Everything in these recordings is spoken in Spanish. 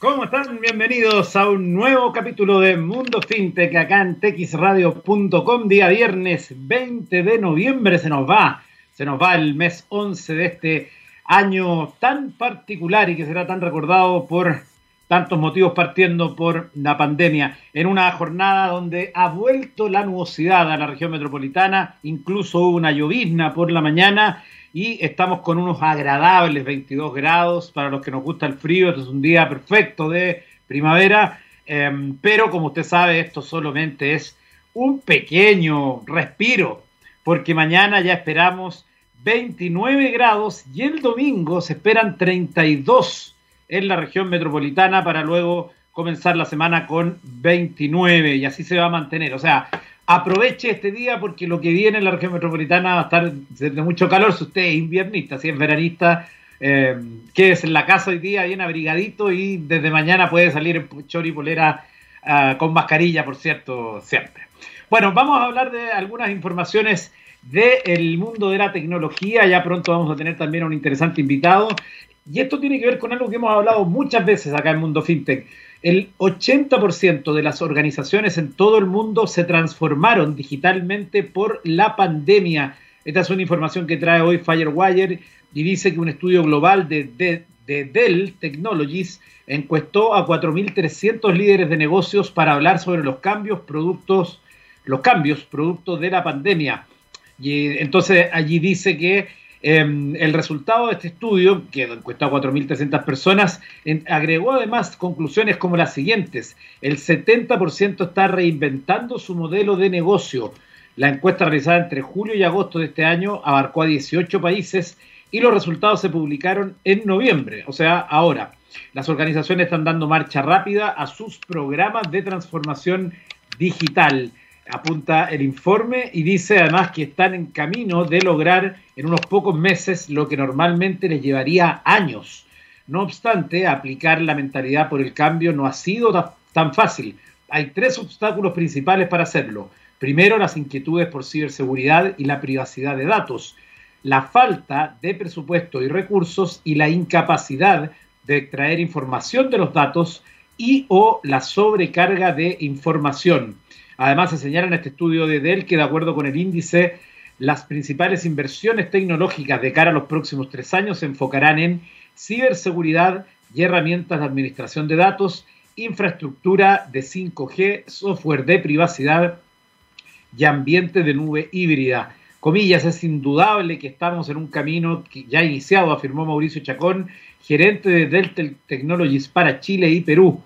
¿Cómo están? Bienvenidos a un nuevo capítulo de Mundo FinTech acá en texradio.com, día viernes 20 de noviembre. Se nos va, se nos va el mes 11 de este año tan particular y que será tan recordado por tantos motivos partiendo por la pandemia, en una jornada donde ha vuelto la nubosidad a la región metropolitana, incluso hubo una llovizna por la mañana y estamos con unos agradables 22 grados para los que nos gusta el frío. Este es un día perfecto de primavera, em, pero como usted sabe, esto solamente es un pequeño respiro, porque mañana ya esperamos 29 grados y el domingo se esperan 32 en la región metropolitana para luego comenzar la semana con 29 y así se va a mantener. O sea, aproveche este día porque lo que viene en la región metropolitana va a estar de mucho calor. Si usted es inviernista, si es veranista, eh, quédese en la casa hoy día bien abrigadito y desde mañana puede salir en chori polera ah, con mascarilla, por cierto, siempre. Bueno, vamos a hablar de algunas informaciones del mundo de la tecnología. Ya pronto vamos a tener también a un interesante invitado. Y esto tiene que ver con algo que hemos hablado muchas veces acá en Mundo FinTech el 80% de las organizaciones en todo el mundo se transformaron digitalmente por la pandemia. Esta es una información que trae hoy Firewire y dice que un estudio global de, Dell Technologies encuestó a 4.300 líderes de negocios para hablar sobre los cambios productos, los cambios productos de la pandemia. Y entonces allí dice que Em, el resultado de este estudio, que encuestó a 4.300 personas, agregó además conclusiones como las siguientes. El 70% está reinventando su modelo de negocio. La encuesta realizada entre julio y agosto de este año abarcó a 18 países y los resultados se publicaron en noviembre, o sea, ahora. Las organizaciones están dando marcha rápida a sus programas de transformación digital apunta el informe y dice además que están en camino de lograr en unos pocos meses lo que normalmente les llevaría años. No obstante, aplicar la mentalidad por el cambio no ha sido tan fácil. Hay tres obstáculos principales para hacerlo. Primero, las inquietudes por ciberseguridad y la privacidad de datos, la falta de presupuesto y recursos y la incapacidad de extraer información de los datos y o la sobrecarga de información. Además, se señala en este estudio de Dell que, de acuerdo con el índice, las principales inversiones tecnológicas de cara a los próximos tres años se enfocarán en ciberseguridad y herramientas de administración de datos, infraestructura de 5G, software de privacidad y ambiente de nube híbrida. Comillas, es indudable que estamos en un camino que ya iniciado, afirmó Mauricio Chacón, gerente de Dell Technologies para Chile y Perú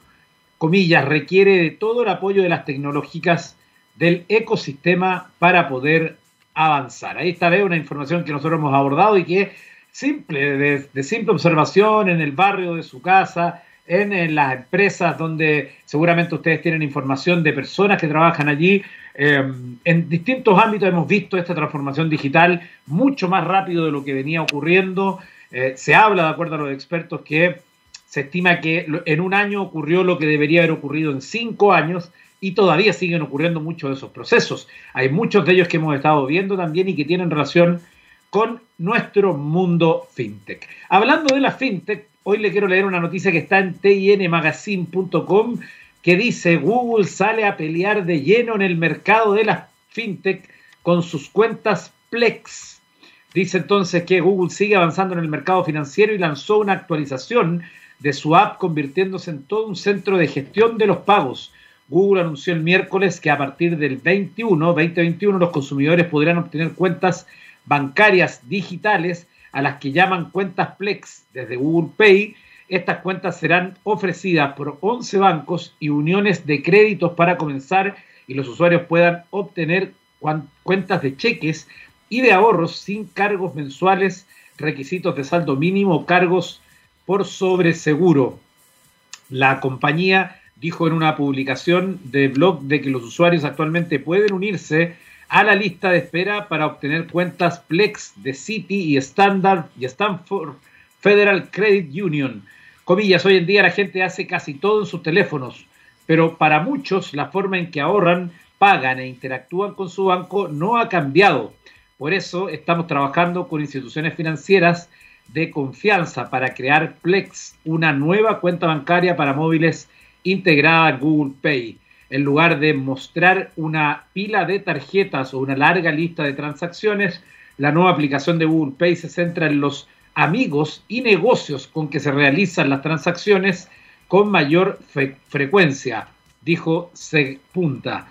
comillas, requiere de todo el apoyo de las tecnológicas del ecosistema para poder avanzar. Ahí está una información que nosotros hemos abordado y que es simple, de, simple observación en el barrio de su casa, en, las empresas donde seguramente ustedes tienen información de personas que trabajan allí. Em, en distintos ámbitos hemos visto esta transformación digital mucho más rápido de lo que venía ocurriendo. Eh, se habla, de acuerdo a los expertos, que se estima que en un año ocurrió lo que debería haber ocurrido en cinco años y todavía siguen ocurriendo muchos de esos procesos. Hay muchos de ellos que hemos estado viendo también y que tienen relación con nuestro mundo fintech. Hablando de la fintech, hoy le quiero leer una noticia que está en tinmagazine.com que dice Google sale a pelear de lleno en el mercado de la fintech con sus cuentas Plex. Dice entonces que Google sigue avanzando en el mercado financiero y lanzó una actualización de su app convirtiéndose en todo un centro de gestión de los pagos. Google anunció el miércoles que a partir del 21, 2021, los consumidores podrán obtener cuentas bancarias digitales a las que llaman cuentas Plex desde Google Pay. Estas cuentas serán ofrecidas por 11 bancos y uniones de créditos para comenzar y los usuarios puedan obtener cuentas de cheques y de ahorros sin cargos mensuales, requisitos de saldo mínimo cargos por sobreseguro. La compañía dijo en una publicación de blog de que los usuarios actualmente pueden unirse a la lista de espera para obtener cuentas Plex de Citi y Standard y Stanford Federal Credit Union. Comillas, hoy en día la gente hace casi todo en sus teléfonos, pero para muchos la forma en que ahorran, pagan e interactúan con su banco no ha cambiado. Por eso estamos trabajando con instituciones financieras de confianza para crear Plex, una nueva cuenta bancaria para móviles integrada a Google Pay. En lugar de mostrar una pila de tarjetas o una larga lista de transacciones, la nueva aplicación de Google Pay se centra en los amigos y negocios con que se realizan las transacciones con mayor frecuencia, dijo Segpunta.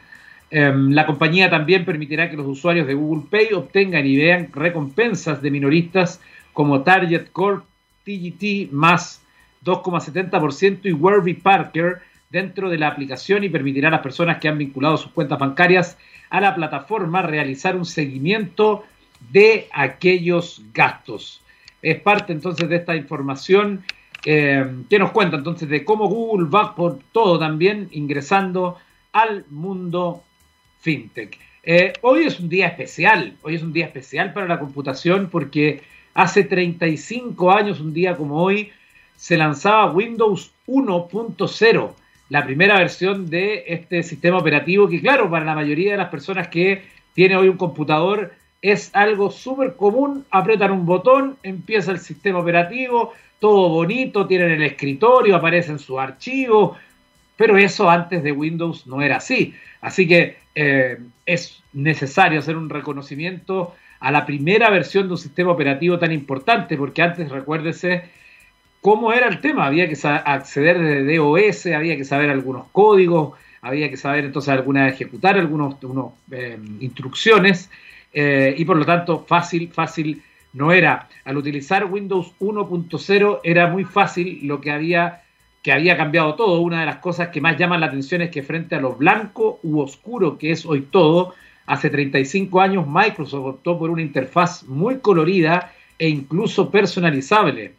Em, la compañía también permitirá que los usuarios de Google Pay obtengan y vean recompensas de minoristas como Target Corp, TGT más 2,70% y Warby Parker dentro de la aplicación y permitirá a las personas que han vinculado sus cuentas bancarias a la plataforma realizar un seguimiento de aquellos gastos. Es parte entonces de esta información eh, que nos cuenta entonces de cómo Google va por todo también ingresando al mundo fintech. Eh, hoy es un día especial, hoy es un día especial para la computación porque hace 35 años, un día como hoy, se lanzaba Windows 1.0, la primera versión de este sistema operativo que claro, para la mayoría de las personas que tiene hoy un computador es algo súper común, apretan un botón, empieza el sistema operativo, todo bonito, tienen el escritorio, aparecen sus archivos, pero eso antes de Windows no era así. Así que eh, es necesario hacer un reconocimiento a la primera versión de un sistema operativo tan importante, porque antes, recuérdese, cómo era el tema, había que acceder desde DOS, había que saber algunos códigos, había que saber entonces alguna ejecutar algunas eh, instrucciones, y por lo tanto fácil, fácil no era. Al utilizar Windows 1.0 era muy fácil lo que había que había cambiado todo. Una de las cosas que más llaman la atención es que frente a lo blanco u oscuro que es hoy todo, hace 35 años Microsoft optó por una interfaz muy colorida e incluso personalizable.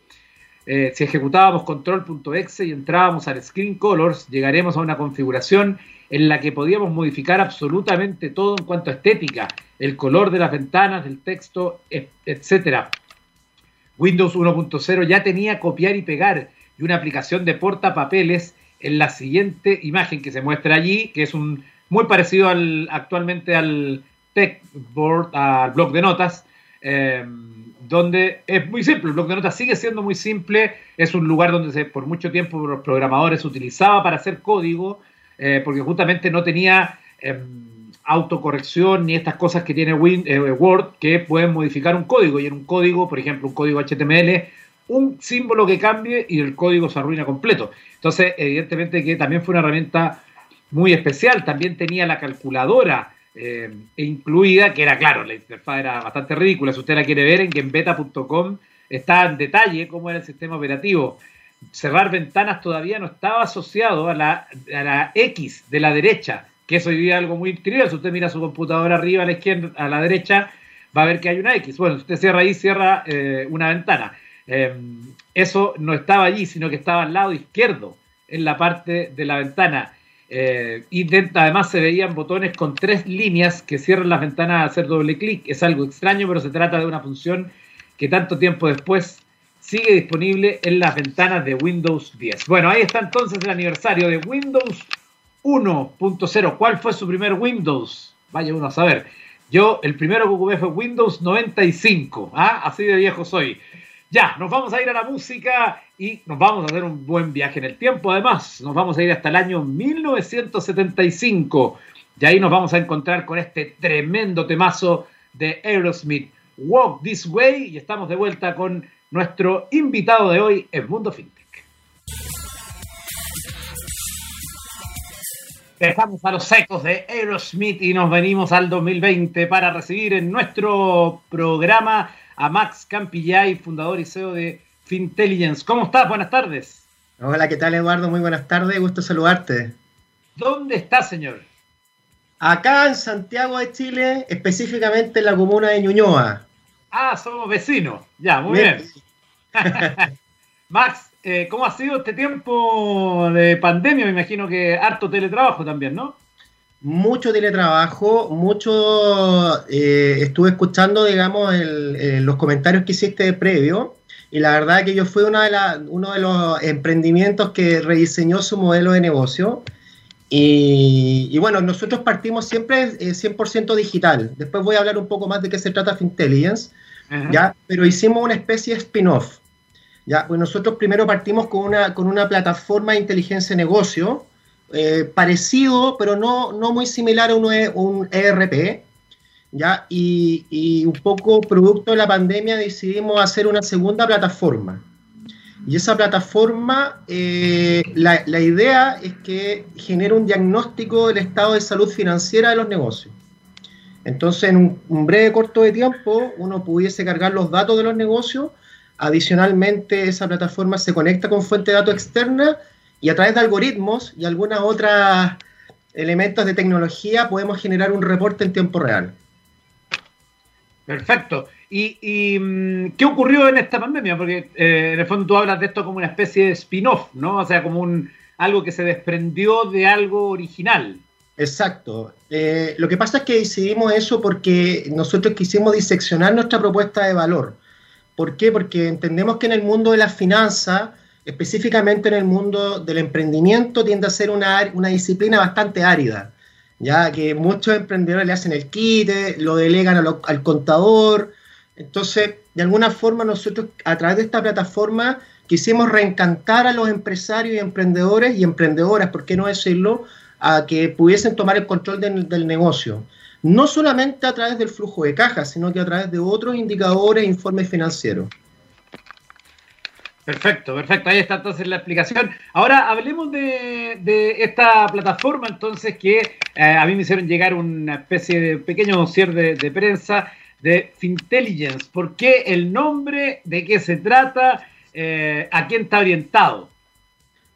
Eh, si ejecutábamos control.exe y entrábamos al Screen Colors, llegaremos a una configuración en la que podíamos modificar absolutamente todo en cuanto a estética, el color de las ventanas, del texto, etc. Windows 1.0 ya tenía copiar y pegar y una aplicación de portapapeles en la siguiente imagen que se muestra allí, que es un muy parecido al, actualmente al Techboard, al blog de notas, eh, donde es muy simple. El blog de notas sigue siendo muy simple, es un lugar donde se, por mucho tiempo los programadores utilizaba para hacer código, eh, porque justamente no tenía em, autocorrección ni estas cosas que tiene eh, Word que pueden modificar un código. Y en un código, por ejemplo, un código HTML, un símbolo que cambie y el código se arruina completo. Entonces, evidentemente que también fue una herramienta muy especial. También tenía la calculadora eh, incluida, que era claro, la interfaz era bastante ridícula. Si usted la quiere ver, en GameBeta.com está en detalle cómo era el sistema operativo cerrar ventanas todavía no estaba asociado a la, a la X de la derecha, que es hoy día algo muy trivial. Si usted mira su computadora arriba a la izquierda, a la derecha, va a ver que hay una X. Bueno, si usted cierra ahí, cierra eh, una ventana. Em, eso no estaba allí, sino que estaba al lado izquierdo, en la parte de la ventana. Eh, y además se veían botones con tres líneas que cierran las ventanas a hacer doble clic. Es algo extraño, pero se trata de una función que tanto tiempo después sigue disponible en las ventanas de Windows 10. Bueno, ahí está entonces el aniversario de Windows 1.0. ¿Cuál fue su primer Windows? Vaya uno a saber. Yo, el primero que ocupé fue Windows 95. ¿ah? Así de viejo soy. Ya, nos vamos a ir a la música y nos vamos a hacer un buen viaje en el tiempo. Además, nos vamos a ir hasta el año 1975. Y ahí nos vamos a encontrar con este tremendo temazo de Aerosmith, Walk This Way. Y estamos de vuelta con nuestro invitado de hoy es Mundo FinTech. Dejamos a los secos de Aerosmith y nos venimos al 2020 para recibir en nuestro programa a Max Campillay, fundador y CEO de Fintelligence. ¿Cómo estás? Buenas tardes. Hola, ¿qué tal Eduardo? Muy buenas tardes, gusto saludarte. ¿Dónde está, señor? Acá en Santiago de Chile, específicamente en la comuna de Ñuñoa. Ah, somos vecinos. Ya, muy bien. Max, eh, ¿cómo ha sido este tiempo de pandemia? Me imagino que harto teletrabajo también, ¿no? Mucho teletrabajo, mucho. Eh, estuve escuchando, digamos, los comentarios que hiciste previo, y la verdad que yo fui una de uno de los emprendimientos que rediseñó su modelo de negocio. Y, bueno, nosotros partimos siempre 100% eh, digital. Después voy a hablar un poco más de qué se trata Fintelligence ¿ya? Pero hicimos una especie de spin-off. ¿ya? Pues nosotros primero partimos con una, con una plataforma de inteligencia de negocio, eh, parecido, pero no, no muy similar a un, un ERP, ¿ya? Y, y, un poco producto de la pandemia decidimos hacer una segunda plataforma. Y esa plataforma, eh, la, la, idea es que genere un diagnóstico del estado de salud financiera de los negocios. Entonces, en un, un breve corto de tiempo, uno pudiese cargar los datos de los negocios. Adicionalmente, esa plataforma se conecta con fuente de datos externa y a través de algoritmos y algunas otras elementos de tecnología podemos generar un reporte en tiempo real. Perfecto. ¿Y, y mm, qué ocurrió en esta pandemia? Porque eh, en el fondo tú hablas de esto como una especie de spin-off, ¿no? O sea, como un algo que se desprendió de algo original. Exacto. Eh, lo que pasa es que decidimos eso porque nosotros quisimos diseccionar nuestra propuesta de valor. ¿Por qué? Porque entendemos que en el mundo de las finanzas, específicamente en el mundo del emprendimiento, tiende a ser una, una disciplina bastante árida ya que muchos emprendedores le hacen el quite, lo delegan al contador. Entonces, de alguna forma nosotros a través de esta plataforma quisimos reencantar a los empresarios y emprendedores y emprendedoras, ¿por qué no decirlo?, a que pudiesen tomar el control del, del negocio. No solamente a través del flujo de caja, sino que a través de otros indicadores e informes financieros. Perfecto, perfecto. Ahí está entonces la explicación. Ahora hablemos de, esta plataforma entonces que eh, a mí me hicieron llegar una especie de pequeño dossier de, de, prensa de Fintelligence. ¿Por qué el nombre? ¿De qué se trata? Eh, ¿A quién está orientado?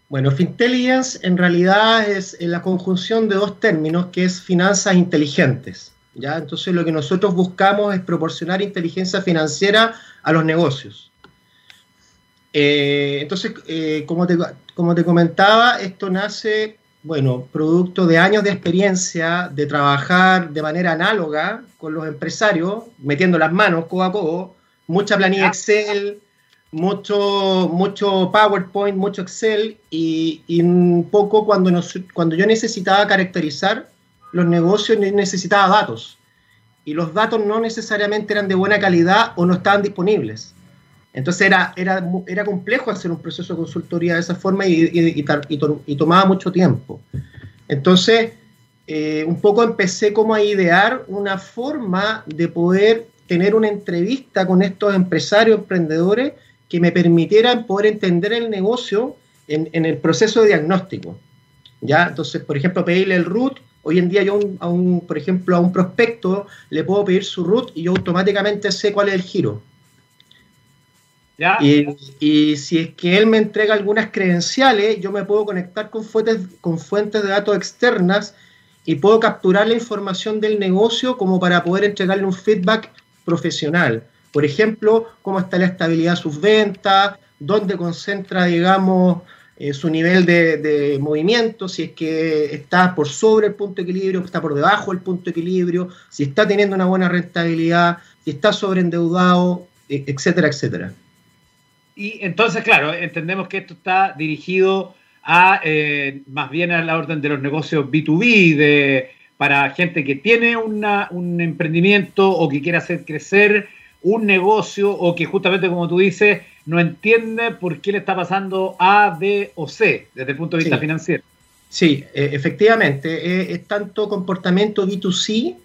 Bueno, Fintelligence en realidad es la conjunción de dos términos que es finanzas inteligentes. ¿ya? Entonces lo que nosotros buscamos es proporcionar inteligencia financiera a los negocios. Eh, entonces, eh, como, te, como te comentaba, esto nace, bueno, producto de años de experiencia de trabajar de manera análoga con los empresarios, metiendo las manos codo a codo, mucha planilla Excel, mucho, mucho PowerPoint, mucho Excel, y, y un poco cuando, nos, cuando yo necesitaba caracterizar los negocios, necesitaba datos. Y los datos no necesariamente eran de buena calidad o no estaban disponibles. Entonces era, era, era complejo hacer un proceso de consultoría de esa forma y, y, y, tomaba mucho tiempo. Entonces, eh, un poco empecé como a idear una forma de poder tener una entrevista con estos empresarios, emprendedores, que me permitieran poder entender el negocio en, en el proceso de diagnóstico. ¿ya? Entonces, por ejemplo, pedirle el root. Hoy en día yo, a un, por ejemplo, a un prospecto le puedo pedir su root y yo automáticamente sé cuál es el giro. Y, si es que él me entrega algunas credenciales, yo me puedo conectar con fuentes, con fuentes de datos externas y puedo capturar la información del negocio como para poder entregarle un feedback profesional. Por ejemplo, cómo está la estabilidad de sus ventas, dónde concentra, digamos, eh, su nivel de, de, movimiento, si es que está por sobre el punto de equilibrio, está por debajo del punto de equilibrio, si está teniendo una buena rentabilidad, si está sobreendeudado, etcétera, etcétera. Y entonces, claro, entendemos que esto está dirigido a eh, más bien a la orden de los negocios B2B, de, para gente que tiene una, un emprendimiento o que quiere hacer crecer un negocio o que justamente como tú dices, no entiende por qué le está pasando A, B o C desde el punto de vista sí. financiero. Sí, eh, efectivamente, eh, es tanto comportamiento B2C,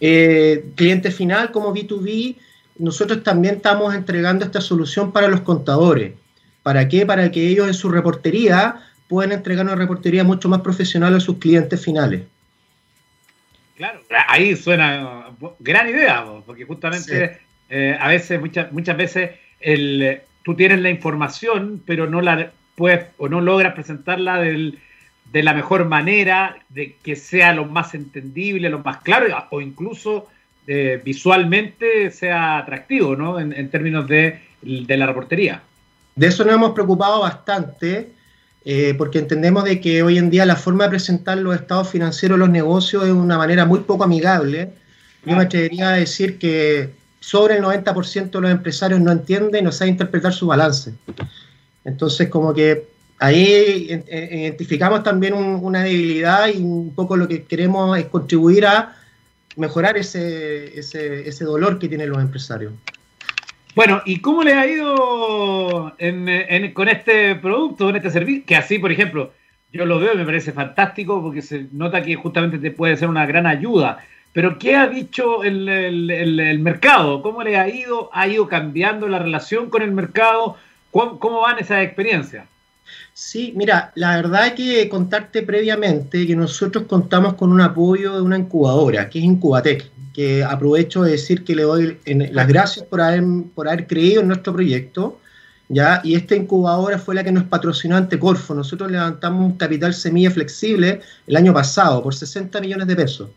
eh, cliente final, como B2B nosotros también estamos entregando esta solución para los contadores. ¿Para qué? Para que ellos en su reportería puedan entregar una reportería mucho más profesional a sus clientes finales. Claro, ahí suena gran idea, porque justamente sí. eh, a veces, muchas, muchas veces, el, tú tienes la información, pero no la puedes o no logras presentarla del, de la mejor manera, de que sea lo más entendible, lo más claro, o incluso eh, visualmente sea atractivo, ¿no? En, en términos de, de, la reportería. De eso nos hemos preocupado bastante, eh, porque entendemos de que hoy en día la forma de presentar los estados financieros de los negocios es una manera muy poco amigable. Yo me atrevería a decir que sobre el 90% de los empresarios no entienden y no saben interpretar su balance. Entonces, como que ahí identificamos también un, una debilidad y un poco lo que queremos es contribuir a mejorar ese, ese, ese dolor que tienen los empresarios. Bueno, ¿y cómo le ha ido con este producto, con este servicio? Que así, por ejemplo, yo lo veo y me parece fantástico porque se nota que justamente te puede ser una gran ayuda. Pero ¿qué ha dicho el, el, mercado? ¿Cómo le ha ido? ¿Ha ido cambiando la relación con el mercado? ¿Cómo, cómo van esas experiencias? Sí, mira, la verdad que contarte previamente que nosotros contamos con un apoyo de una incubadora, que es Incubatec, que aprovecho de decir que le doy las gracias por haber, por haber creído en nuestro proyecto, ¿ya? Y esta incubadora fue la que nos patrocinó ante Corfo. Nosotros levantamos un capital semilla flexible el año pasado por 60 millones de pesos,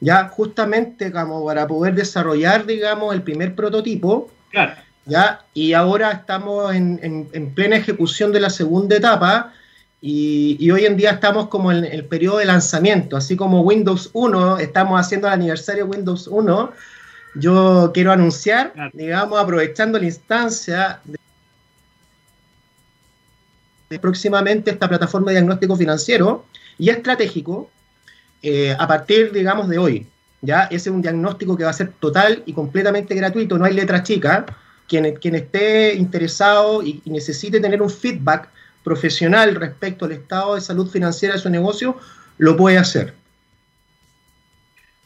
ya justamente como para poder desarrollar, digamos, el primer prototipo. Claro ¿ya? Y ahora estamos en, plena ejecución de la segunda etapa y, hoy en día estamos como en el periodo de lanzamiento, así como Windows 1, estamos haciendo el aniversario de Windows 1, yo quiero anunciar, digamos, aprovechando la instancia de, próximamente esta plataforma de diagnóstico financiero y estratégico eh, a partir, digamos, de hoy. ¿ya? Ese es un diagnóstico que va a ser total y completamente gratuito, no hay letra chica quien, esté interesado y, necesite tener un feedback profesional respecto al estado de salud financiera de su negocio, lo puede hacer.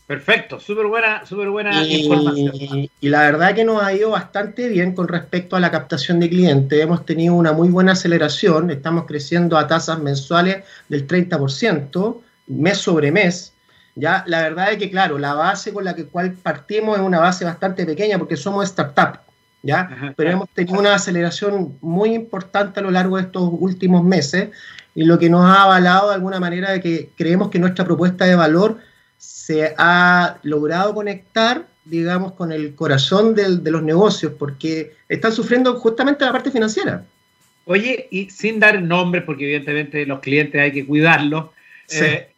Perfecto, súper buena, super buena información. Y la verdad que nos ha ido bastante bien con respecto a la captación de clientes. Hemos tenido una muy buena aceleración, estamos creciendo a tasas mensuales del 30%, mes sobre mes. Ya, la verdad es que, claro, la base con la que cual partimos es una base bastante pequeña porque somos startup. ¿Ya? Pero hemos tenido una aceleración muy importante a lo largo de estos últimos meses y lo que nos ha avalado de alguna manera de que creemos que nuestra propuesta de valor se ha logrado conectar, digamos, con el corazón de los negocios, porque están sufriendo justamente la parte financiera. Oye, y sin dar nombres, porque evidentemente los clientes hay que cuidarlos, eh,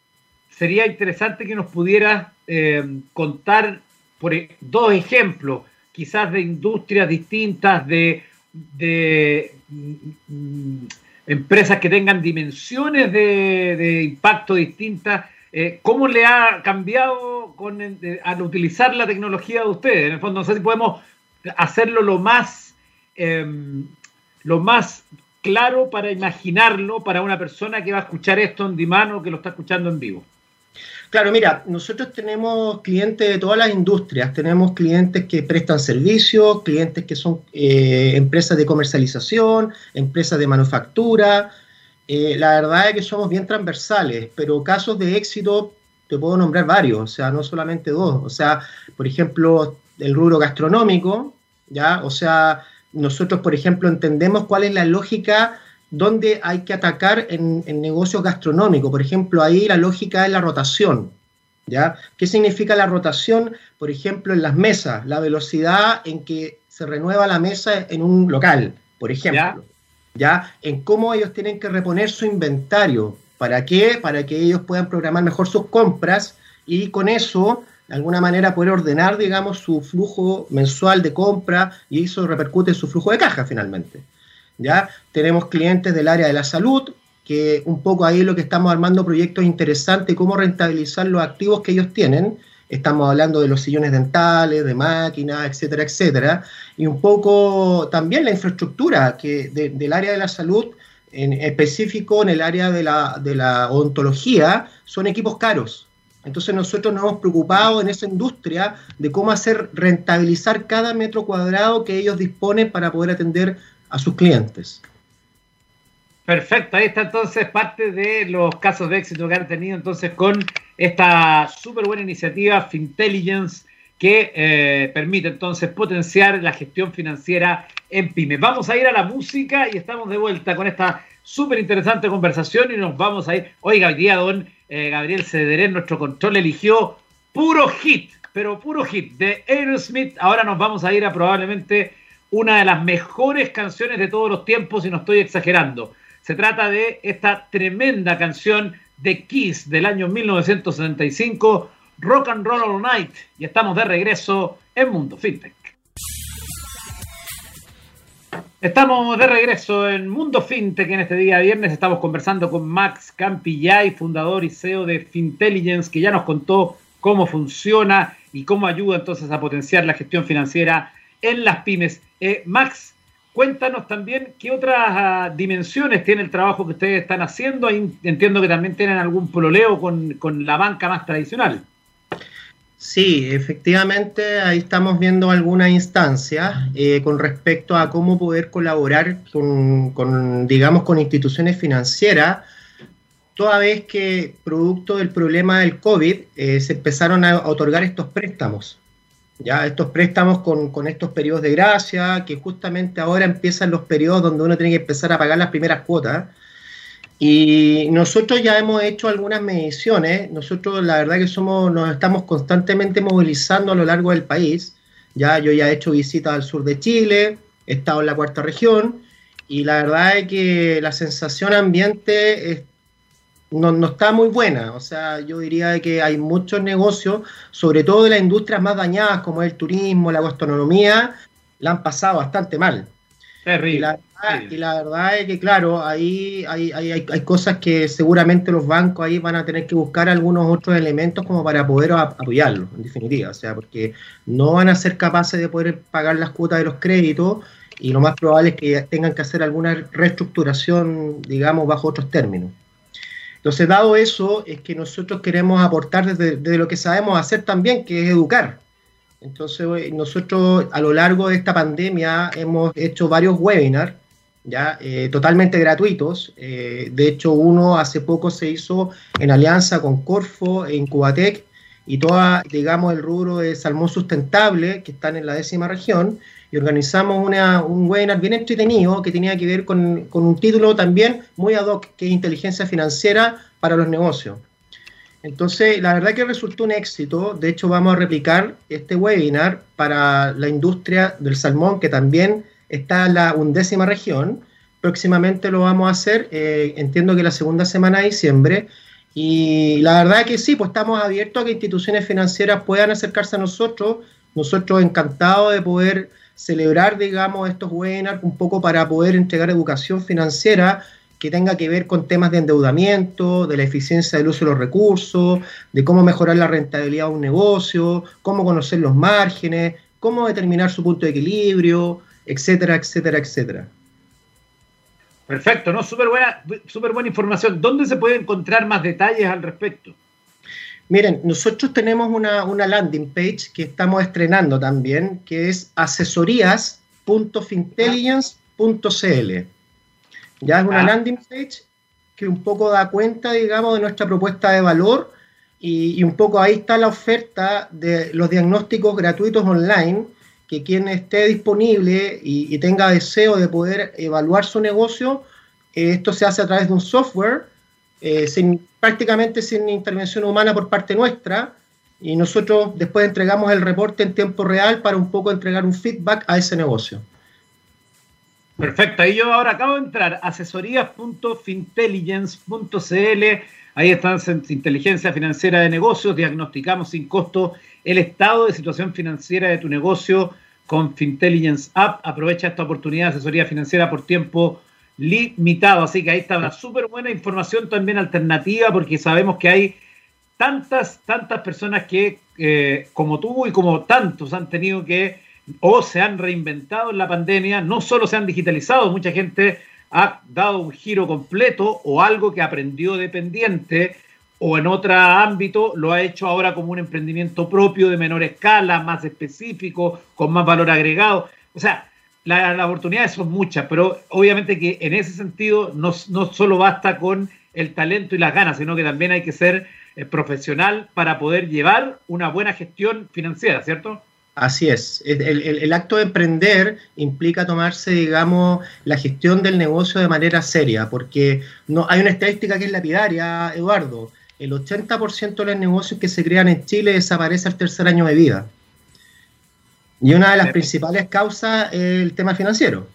sería interesante que nos pudieras eh, contar por e, dos ejemplos quizás de industrias distintas, de, mm, empresas que tengan dimensiones de, impacto distintas. Eh, ¿Cómo le ha cambiado al utilizar la tecnología de ustedes? En el fondo, no sé si podemos hacerlo lo más, em, lo más claro para imaginarlo para una persona que va a escuchar esto en dimano que lo está escuchando en vivo. Claro, mira, nosotros tenemos clientes de todas las industrias, tenemos clientes que prestan servicios, clientes que son eh, empresas de comercialización, empresas de manufactura. Eh, la verdad es que somos bien transversales, pero casos de éxito te puedo nombrar varios, o sea, no solamente dos. O sea, por ejemplo, el rubro gastronómico, ¿ya? O sea, nosotros, por ejemplo, entendemos cuál es la lógica donde hay que atacar en, negocios gastronómicos. Por ejemplo, ahí la lógica es la rotación. ¿ya? ¿Qué significa la rotación? Por ejemplo, en las mesas, la velocidad en que se renueva la mesa en un local, por ejemplo. ¿ya? En cómo ellos tienen que reponer su inventario. ¿Para qué? Para que ellos puedan programar mejor sus compras y con eso de alguna manera poder ordenar, digamos, su flujo mensual de compra y eso repercute en su flujo de caja finalmente. ¿Ya? Tenemos clientes del área de la salud, que un poco ahí lo que estamos armando proyectos interesantes, cómo rentabilizar los activos que ellos tienen. Estamos hablando de los sillones dentales, de máquinas, etcétera, etcétera. Y un poco también la infraestructura que del área de la salud, en específico en el área de la, de la odontología, son equipos caros. Entonces nosotros nos hemos preocupado en esa industria de cómo hacer rentabilizar cada metro cuadrado que ellos disponen para poder atender a sus clientes. Perfecto, ahí está entonces parte de los casos de éxito que han tenido entonces con esta súper buena iniciativa Fintelligence que eh, permite entonces potenciar la gestión financiera en pymes. Vamos a ir a la música y estamos de vuelta con esta súper interesante conversación y nos vamos a ir. Oiga, hoy día don eh, Gabriel Cederé, nuestro control, eligió puro hit, pero puro hit de Aerosmith. Ahora nos vamos a ir a probablemente una de las mejores canciones de todos los tiempos y no estoy exagerando. Se trata de esta tremenda canción de Kiss del año 1975, Rock and Roll All Night, y estamos de regreso en Mundo FinTech. Estamos de regreso en Mundo FinTech en este día viernes. Estamos conversando con Max Campillay, fundador y CEO de Fintelligence, que ya nos contó cómo funciona y cómo ayuda entonces a potenciar la gestión financiera en las pymes. Eh, Max, cuéntanos también qué otras ah, dimensiones tiene el trabajo que ustedes están haciendo. Entiendo que también tienen algún proleo con, con la banca más tradicional. Sí, efectivamente, ahí estamos viendo algunas instancias eh, con respecto a cómo poder colaborar con, digamos, con instituciones financieras, toda vez que producto del problema del COVID eh, se empezaron a otorgar estos préstamos, ya estos préstamos con, con estos periodos de gracia, que justamente ahora empiezan los periodos donde uno tiene que empezar a pagar las primeras cuotas. Y nosotros ya hemos hecho algunas mediciones, nosotros la verdad que somos, nos estamos constantemente movilizando a lo largo del país, ya yo ya he hecho visitas al sur de Chile, he estado en la cuarta región, y la verdad es que la sensación ambiente no, no, está muy buena, o sea, yo diría que hay muchos negocios, sobre todo de las industrias más dañadas como el turismo, la gastronomía, la han pasado bastante mal. Terrible. Y la verdad es que, claro, ahí hay, hay, hay, cosas que seguramente los bancos ahí van a tener que buscar algunos otros elementos como para poder apoyarlos, en definitiva. O sea, porque no van a ser capaces de poder pagar las cuotas de los créditos y lo más probable es que tengan que hacer alguna reestructuración, digamos, bajo otros términos. Entonces, dado eso, es que nosotros queremos aportar desde, lo que sabemos hacer también, que es educar. Entonces, nosotros a lo largo de esta pandemia hemos hecho varios webinars ya eh, totalmente gratuitos. Eh, de hecho, uno hace poco se hizo en alianza con Corfo e Incubatec y toda, digamos, el rubro de salmón sustentable que están en la décima región. Y organizamos un webinar bien entretenido que tenía que ver con, con un título también muy ad hoc, que es inteligencia financiera para los negocios. Entonces, la verdad que resultó un éxito. De hecho, vamos a replicar este webinar para la industria del salmón, que también está la undécima región. Próximamente lo vamos a hacer, eh, entiendo que la segunda semana de diciembre. Y la verdad que sí, pues estamos abiertos a que instituciones financieras puedan acercarse a nosotros. Nosotros encantados de poder celebrar, digamos, estos webinars un poco para poder entregar educación financiera que tenga que ver con temas de endeudamiento, de la eficiencia del uso de los recursos, de cómo mejorar la rentabilidad de un negocio, cómo conocer los márgenes, cómo determinar su punto de equilibrio, etcétera, etcétera, etcétera. Perfecto, ¿no? Súper buena, super buena información. ¿Dónde se puede encontrar más detalles al respecto? Miren, nosotros tenemos una, landing page que estamos estrenando también, que es asesorías.fintelligence.cl. Ya es una ah. landing page que un poco da cuenta, digamos, de nuestra propuesta de valor y, y, un poco ahí está la oferta de los diagnósticos gratuitos online que quien esté disponible y, tenga deseo de poder evaluar su negocio, eh, esto se hace a través de un software, eh, sin, prácticamente sin intervención humana por parte nuestra, y nosotros después entregamos el reporte en tiempo real para un poco entregar un feedback a ese negocio. Perfecto, ahí yo ahora acabo de entrar, asesorías.fintelligence.cl, ahí están inteligencia financiera de negocios, diagnosticamos sin costo el estado de situación financiera de tu negocio con Fintelligence App. Aprovecha esta oportunidad de asesoría financiera por tiempo limitado. Así que ahí está una súper buena información también alternativa porque sabemos que hay tantas, tantas personas que, eh, como tú y como tantos, han tenido que o se han reinventado en la pandemia, no solo se han digitalizado, mucha gente ha dado un giro completo o algo que aprendió dependiente o en otro ámbito lo ha hecho ahora como un emprendimiento propio de menor escala, más específico, con más valor agregado. O sea, las oportunidades son muchas, pero obviamente que en ese sentido no, no, solo basta con el talento y las ganas, sino que también hay que ser eh, profesional para poder llevar una buena gestión financiera, ¿cierto? Así es. El, el, acto de emprender implica tomarse, digamos, la gestión del negocio de manera seria, porque no hay una estadística que es lapidaria, Eduardo el 80% de los negocios que se crean en Chile desaparece al tercer año de vida. Y una de las principales causas es el tema financiero.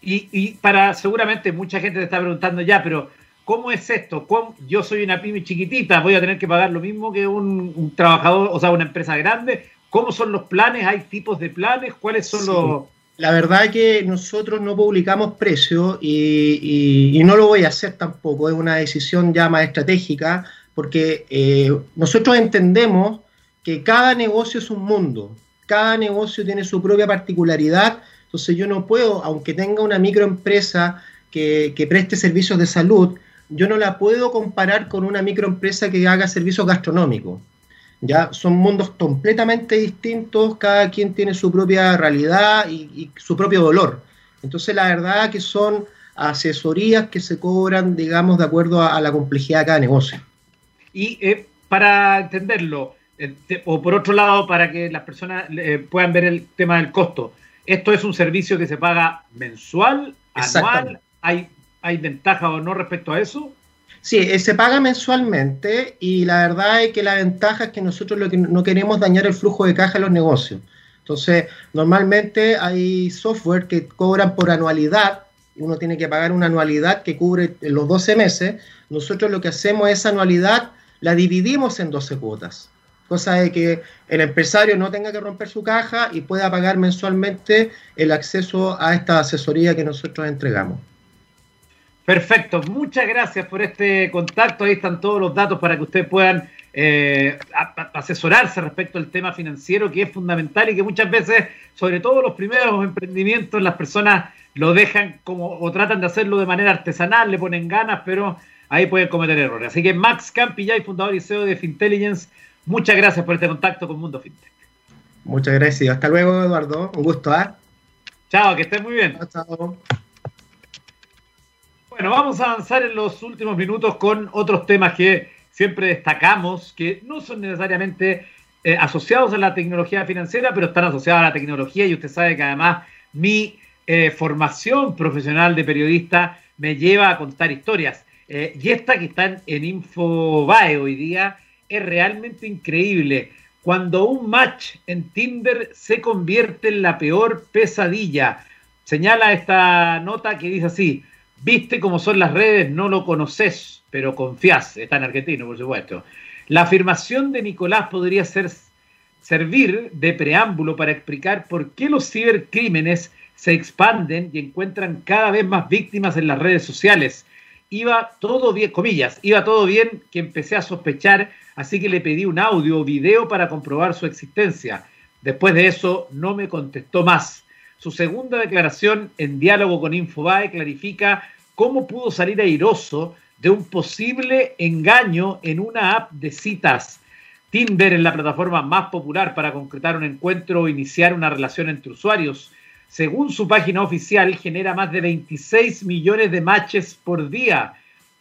Y, para seguramente mucha gente te está preguntando ya, pero ¿cómo es esto? Yo soy una pyme chiquitita, voy a tener que pagar lo mismo que un, trabajador, o sea, una empresa grande. ¿Cómo son los planes? ¿Hay tipos de planes? ¿Cuáles son los...? La verdad es que nosotros no publicamos precios y, no lo voy a hacer tampoco, es una decisión ya más estratégica, porque eh, nosotros entendemos que cada negocio es un mundo. Cada negocio tiene su propia particularidad, entonces yo no puedo, aunque tenga una microempresa que, preste servicios de salud, yo no la puedo comparar con una microempresa que haga servicios gastronómicos. Ya son mundos completamente distintos, cada quien tiene su propia realidad y, su propio dolor. Entonces, la verdad que son asesorías que se cobran, digamos, de acuerdo a, la complejidad de cada negocio. Y eh, para entenderlo, o por otro lado, para que las personas eh, puedan ver el tema del costo, ¿esto es un servicio que se paga mensual, anual? ¿Hay, ¿Hay ventaja o no respecto a eso? Sí, eh, se paga mensualmente y la verdad es que la ventaja es que nosotros lo que no queremos dañar el flujo de caja de los negocios. Entonces, normalmente hay software que cobran por anualidad, uno tiene que pagar una anualidad que cubre los 12 meses. Nosotros lo que hacemos es esa anualidad, la dividimos en 12 cuotas, cosa de que el empresario no tenga que romper su caja y pueda pagar mensualmente el acceso a esta asesoría que nosotros entregamos. Perfecto, muchas gracias por este contacto. Ahí están todos los datos para que ustedes puedan eh, asesorarse respecto al tema financiero, que es fundamental y que muchas veces, sobre todo los primeros emprendimientos, las personas lo dejan como o tratan de hacerlo de manera artesanal, le ponen ganas, pero ahí pueden cometer errores. Así que Max Campillay, fundador y CEO de Fintelligence, muchas gracias por este contacto con Mundo Fintech. Muchas gracias. Hasta luego, Eduardo. Un gusto. ¿eh? Chao, que estés muy bien. chao. Bueno, vamos a avanzar en los últimos minutos con otros temas que siempre destacamos, que no son necesariamente eh, asociados a la tecnología financiera, pero están asociados a la tecnología y usted sabe que además mi eh, formación profesional de periodista me lleva a contar historias. Eh, y esta que está en Infobae hoy día es realmente increíble. Cuando un match en Tinder se convierte en la peor pesadilla. Señala esta nota que dice así, Viste cómo son las redes, no lo conoces, pero confías. Está en argentino, por supuesto. La afirmación de Nicolás podría ser, servir de preámbulo para explicar por qué los cibercrímenes se expanden y encuentran cada vez más víctimas en las redes sociales. Iba todo bien, comillas, iba todo bien que empecé a sospechar, así que le pedí un audio o video para comprobar su existencia. Después de eso no me contestó más. Su segunda declaración en diálogo con Infobae clarifica cómo pudo salir airoso de un posible engaño en una app de citas. Tinder es la plataforma más popular para concretar un encuentro o iniciar una relación entre usuarios. Según su página oficial, genera más de 26 millones de matches por día.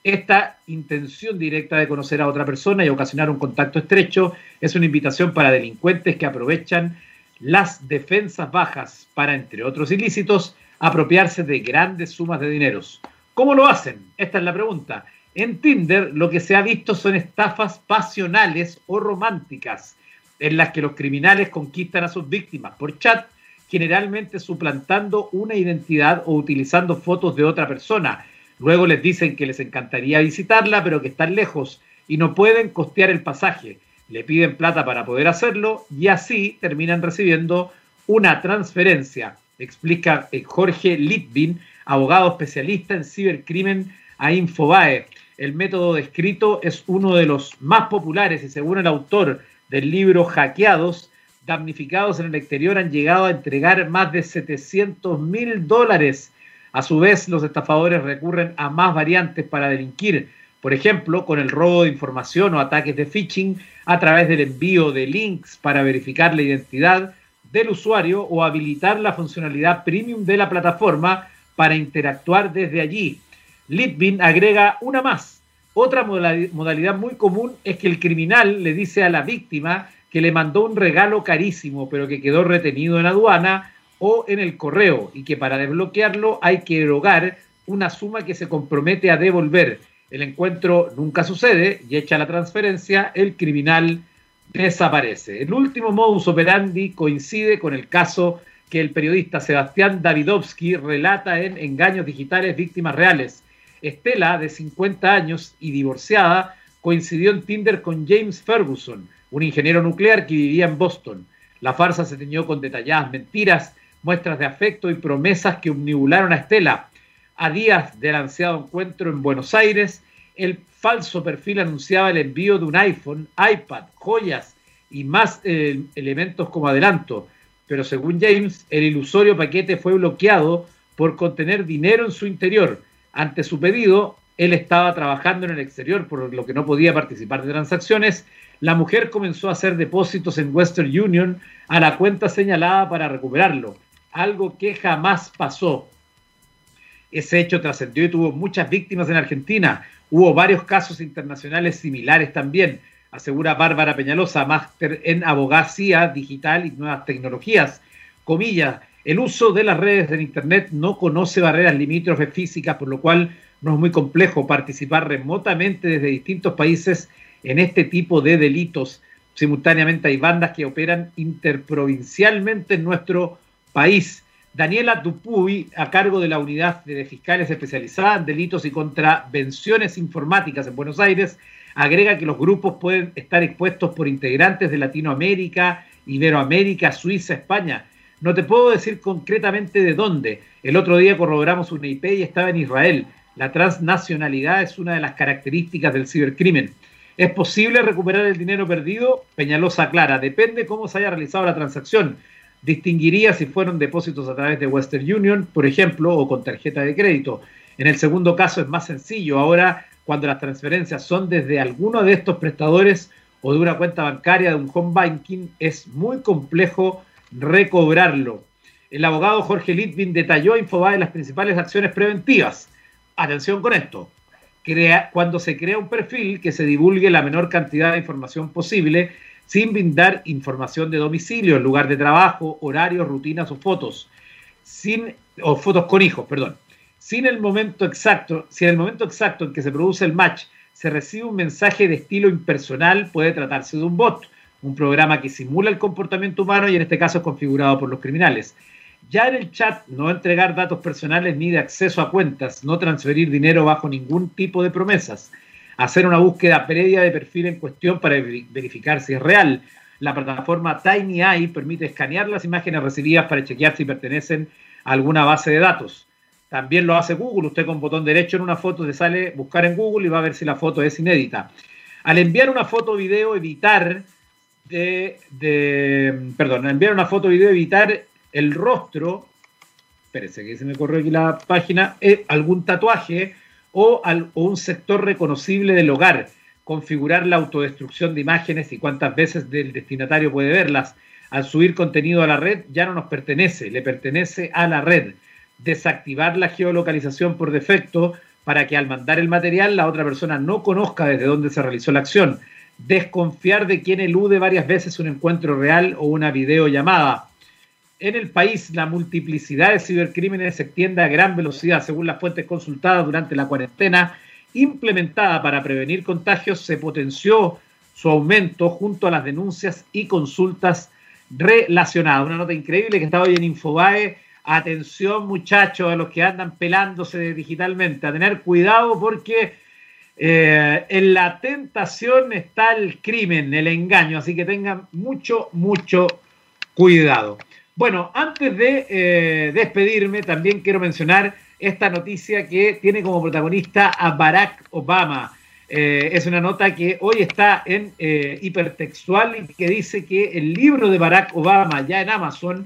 Esta intención directa de conocer a otra persona y ocasionar un contacto estrecho es una invitación para delincuentes que aprovechan las defensas bajas para, entre otros ilícitos, apropiarse de grandes sumas de dineros. ¿Cómo lo hacen? Esta es la pregunta. En Tinder lo que se ha visto son estafas pasionales o románticas, en las que los criminales conquistan a sus víctimas por chat, generalmente suplantando una identidad o utilizando fotos de otra persona. Luego les dicen que les encantaría visitarla, pero que están lejos y no pueden costear el pasaje le piden plata para poder hacerlo y así terminan recibiendo una transferencia, explica eh, Jorge Litvin, abogado especialista en cibercrimen a Infobae. El método descrito es uno de los más populares y según el autor del libro Hackeados, damnificados en el exterior han llegado a entregar más de 700 mil dólares. A su vez, los estafadores recurren a más variantes para delinquir, por ejemplo, con el robo de información o ataques de phishing a través del envío de links para verificar la identidad del usuario o habilitar la funcionalidad premium de la plataforma para interactuar desde allí. Litvin agrega una más. Otra modalidad muy común es que el criminal le dice a la víctima que le mandó un regalo carísimo pero que quedó retenido en aduana o en el correo y que para desbloquearlo hay que erogar una suma que se compromete a devolver el encuentro nunca sucede y hecha la transferencia, el criminal desaparece. El último modus operandi coincide con el caso que el periodista Sebastián Davidovsky relata en Engaños Digitales Víctimas Reales. Estela, de 50 años y divorciada, coincidió en Tinder con James Ferguson, un ingeniero nuclear que vivía en Boston. La farsa se teñó con detalladas mentiras, muestras de afecto y promesas que omnibularon a Estela. A días del ansiado encuentro en Buenos Aires, el falso perfil anunciaba el envío de un iPhone, iPad, joyas y más eh, elementos como adelanto. pero según James, el ilusorio paquete fue bloqueado por contener dinero en su interior. Ante su pedido, él estaba trabajando en el exterior, por lo que no podía participar de transacciones. La mujer comenzó a hacer depósitos en Western Union a la cuenta señalada para recuperarlo, algo que jamás pasó. Ese hecho trascendió y tuvo muchas víctimas en Argentina. Hubo varios casos internacionales similares también, asegura Bárbara Peñalosa, máster en abogacía digital y nuevas tecnologías. Comillas, el uso de las redes del Internet no conoce barreras limítrofes físicas, por lo cual no es muy complejo participar remotamente desde distintos países en este tipo de delitos. Simultáneamente hay bandas que operan interprovincialmente en nuestro país. Daniela Dupuy, a cargo de la unidad de fiscales especializada en delitos y contravenciones informáticas en Buenos Aires, agrega que los grupos pueden estar expuestos por integrantes de Latinoamérica, Iberoamérica, Suiza, España. No te puedo decir concretamente de dónde. El otro día corroboramos una IP y estaba en Israel. La transnacionalidad es una de las características del cibercrimen. ¿Es posible recuperar el dinero perdido? Peñalosa aclara, depende cómo se haya realizado la transacción. Distinguiría si fueron depósitos a través de Western Union, por ejemplo, o con tarjeta de crédito. En el segundo caso es más sencillo. Ahora, cuando las transferencias son desde alguno de estos prestadores o de una cuenta bancaria de un home banking, es muy complejo recobrarlo. El abogado Jorge Litvin detalló a Infobae las principales acciones preventivas atención con esto, cuando se crea un perfil que se divulgue la menor cantidad de información posible sin brindar información de domicilio, lugar de trabajo, horarios, rutinas o fotos, sin, o fotos con hijos, perdón. Sin el momento exacto, si en el momento exacto en que se produce el match se recibe un mensaje de estilo impersonal, puede tratarse de un bot, un programa que simula el comportamiento humano y en este caso es configurado por los criminales. Ya en el chat, no entregar datos personales ni de acceso a cuentas, no transferir dinero bajo ningún tipo de promesas, hacer una búsqueda previa de perfil en cuestión para verificar si es real. La plataforma TinyEye permite escanear las imágenes recibidas para chequear si pertenecen a alguna base de datos. También lo hace Google. Usted con botón derecho en una foto le sale buscar en Google y va a ver si la foto es inédita. Al enviar una foto o video, evitar de, de perdón, enviar una foto o video, evitar el rostro, espérense que se me corrió aquí la página, eh, algún tatuaje o, un sector reconocible del hogar, configurar la autodestrucción de imágenes y cuántas veces el destinatario puede verlas. Al subir contenido a la red ya no nos pertenece, le pertenece a la red. Desactivar la geolocalización por defecto para que al mandar el material la otra persona no conozca desde dónde se realizó la acción. Desconfiar de quien elude varias veces un encuentro real o una videollamada en el país la multiplicidad de cibercrímenes se extiende a gran velocidad, según las fuentes consultadas durante la cuarentena implementada para prevenir contagios, se potenció su aumento junto a las denuncias y consultas relacionadas. Una nota increíble que estaba hoy en Infobae. Atención muchachos a los que andan pelándose digitalmente, a tener cuidado porque eh, en la tentación está el crimen, el engaño, así que tengan mucho, mucho cuidado. Bueno, antes de eh, despedirme, también quiero mencionar esta noticia que tiene como protagonista a Barack Obama. Eh, es una nota que hoy está en eh, hipertextual y que dice que el libro de Barack Obama, ya en Amazon,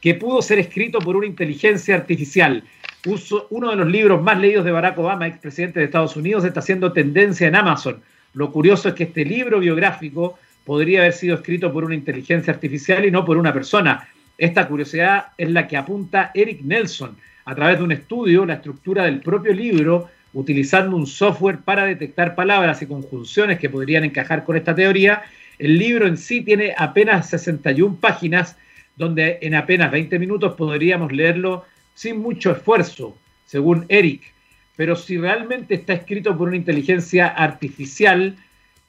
que pudo ser escrito por una inteligencia artificial. uno de los libros más leídos de Barack Obama, expresidente de Estados Unidos, está haciendo tendencia en Amazon. Lo curioso es que este libro biográfico podría haber sido escrito por una inteligencia artificial y no por una persona. Esta curiosidad es la que apunta Eric Nelson a través de un estudio, la estructura del propio libro, utilizando un software para detectar palabras y conjunciones que podrían encajar con esta teoría. El libro en sí tiene apenas 61 páginas, donde en apenas 20 minutos podríamos leerlo sin mucho esfuerzo, según Eric. Pero si realmente está escrito por una inteligencia artificial,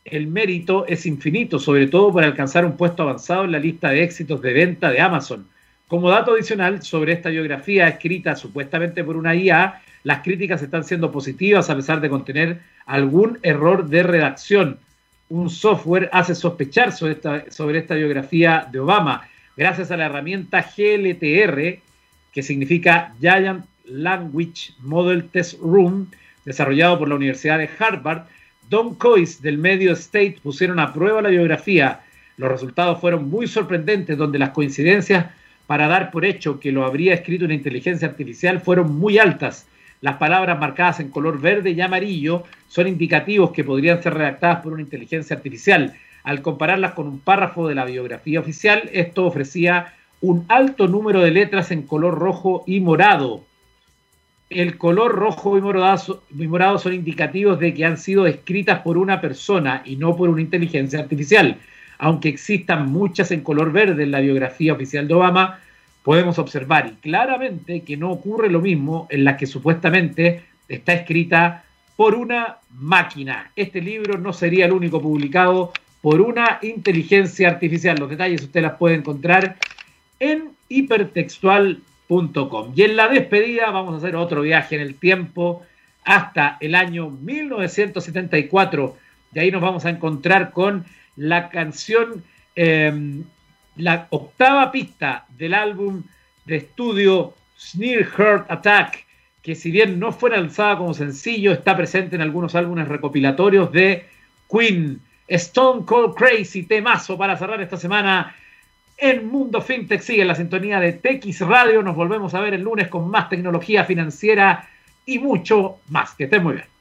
el mérito es infinito, sobre todo para alcanzar un puesto avanzado en la lista de éxitos de venta de Amazon. Como dato adicional sobre esta biografía escrita supuestamente por una IA, las críticas están siendo positivas a pesar de contener algún error de redacción. Un software hace sospechar sobre esta, sobre esta biografía de Obama gracias a la herramienta GLTR, que significa Giant Language Model Test Room, desarrollado por la Universidad de Harvard, Don Coyce del medio State pusieron a prueba la biografía. Los resultados fueron muy sorprendentes, donde las coincidencias para dar por hecho que lo habría escrito una inteligencia artificial fueron muy altas. Las palabras marcadas en color verde y amarillo son indicativos que podrían ser redactadas por una inteligencia artificial. Al compararlas con un párrafo de la biografía oficial, esto ofrecía un alto número de letras en color rojo y morado. El color rojo y morado, son indicativos de que han sido escritas por una persona y no por una inteligencia artificial. Aunque existan muchas en color verde en la biografía oficial de Obama, podemos observar y claramente que no ocurre lo mismo en las que supuestamente está escrita por una máquina. Este libro no sería el único publicado por una inteligencia artificial. Los detalles usted las puede encontrar en hipertextual.com. Y en la despedida vamos a hacer otro viaje en el tiempo hasta el año 1974. De ahí nos vamos a encontrar con la canción, em, la octava pista del álbum de estudio Sneer Heart Attack, que si bien no fue lanzada como sencillo, está presente en algunos álbumes recopilatorios de Queen. Stone Cold Crazy, temazo para cerrar esta semana en Mundo FinTech. Sigue la sintonía de TX Radio. Nos volvemos a ver el lunes con más tecnología financiera y mucho más. Que estén muy bien.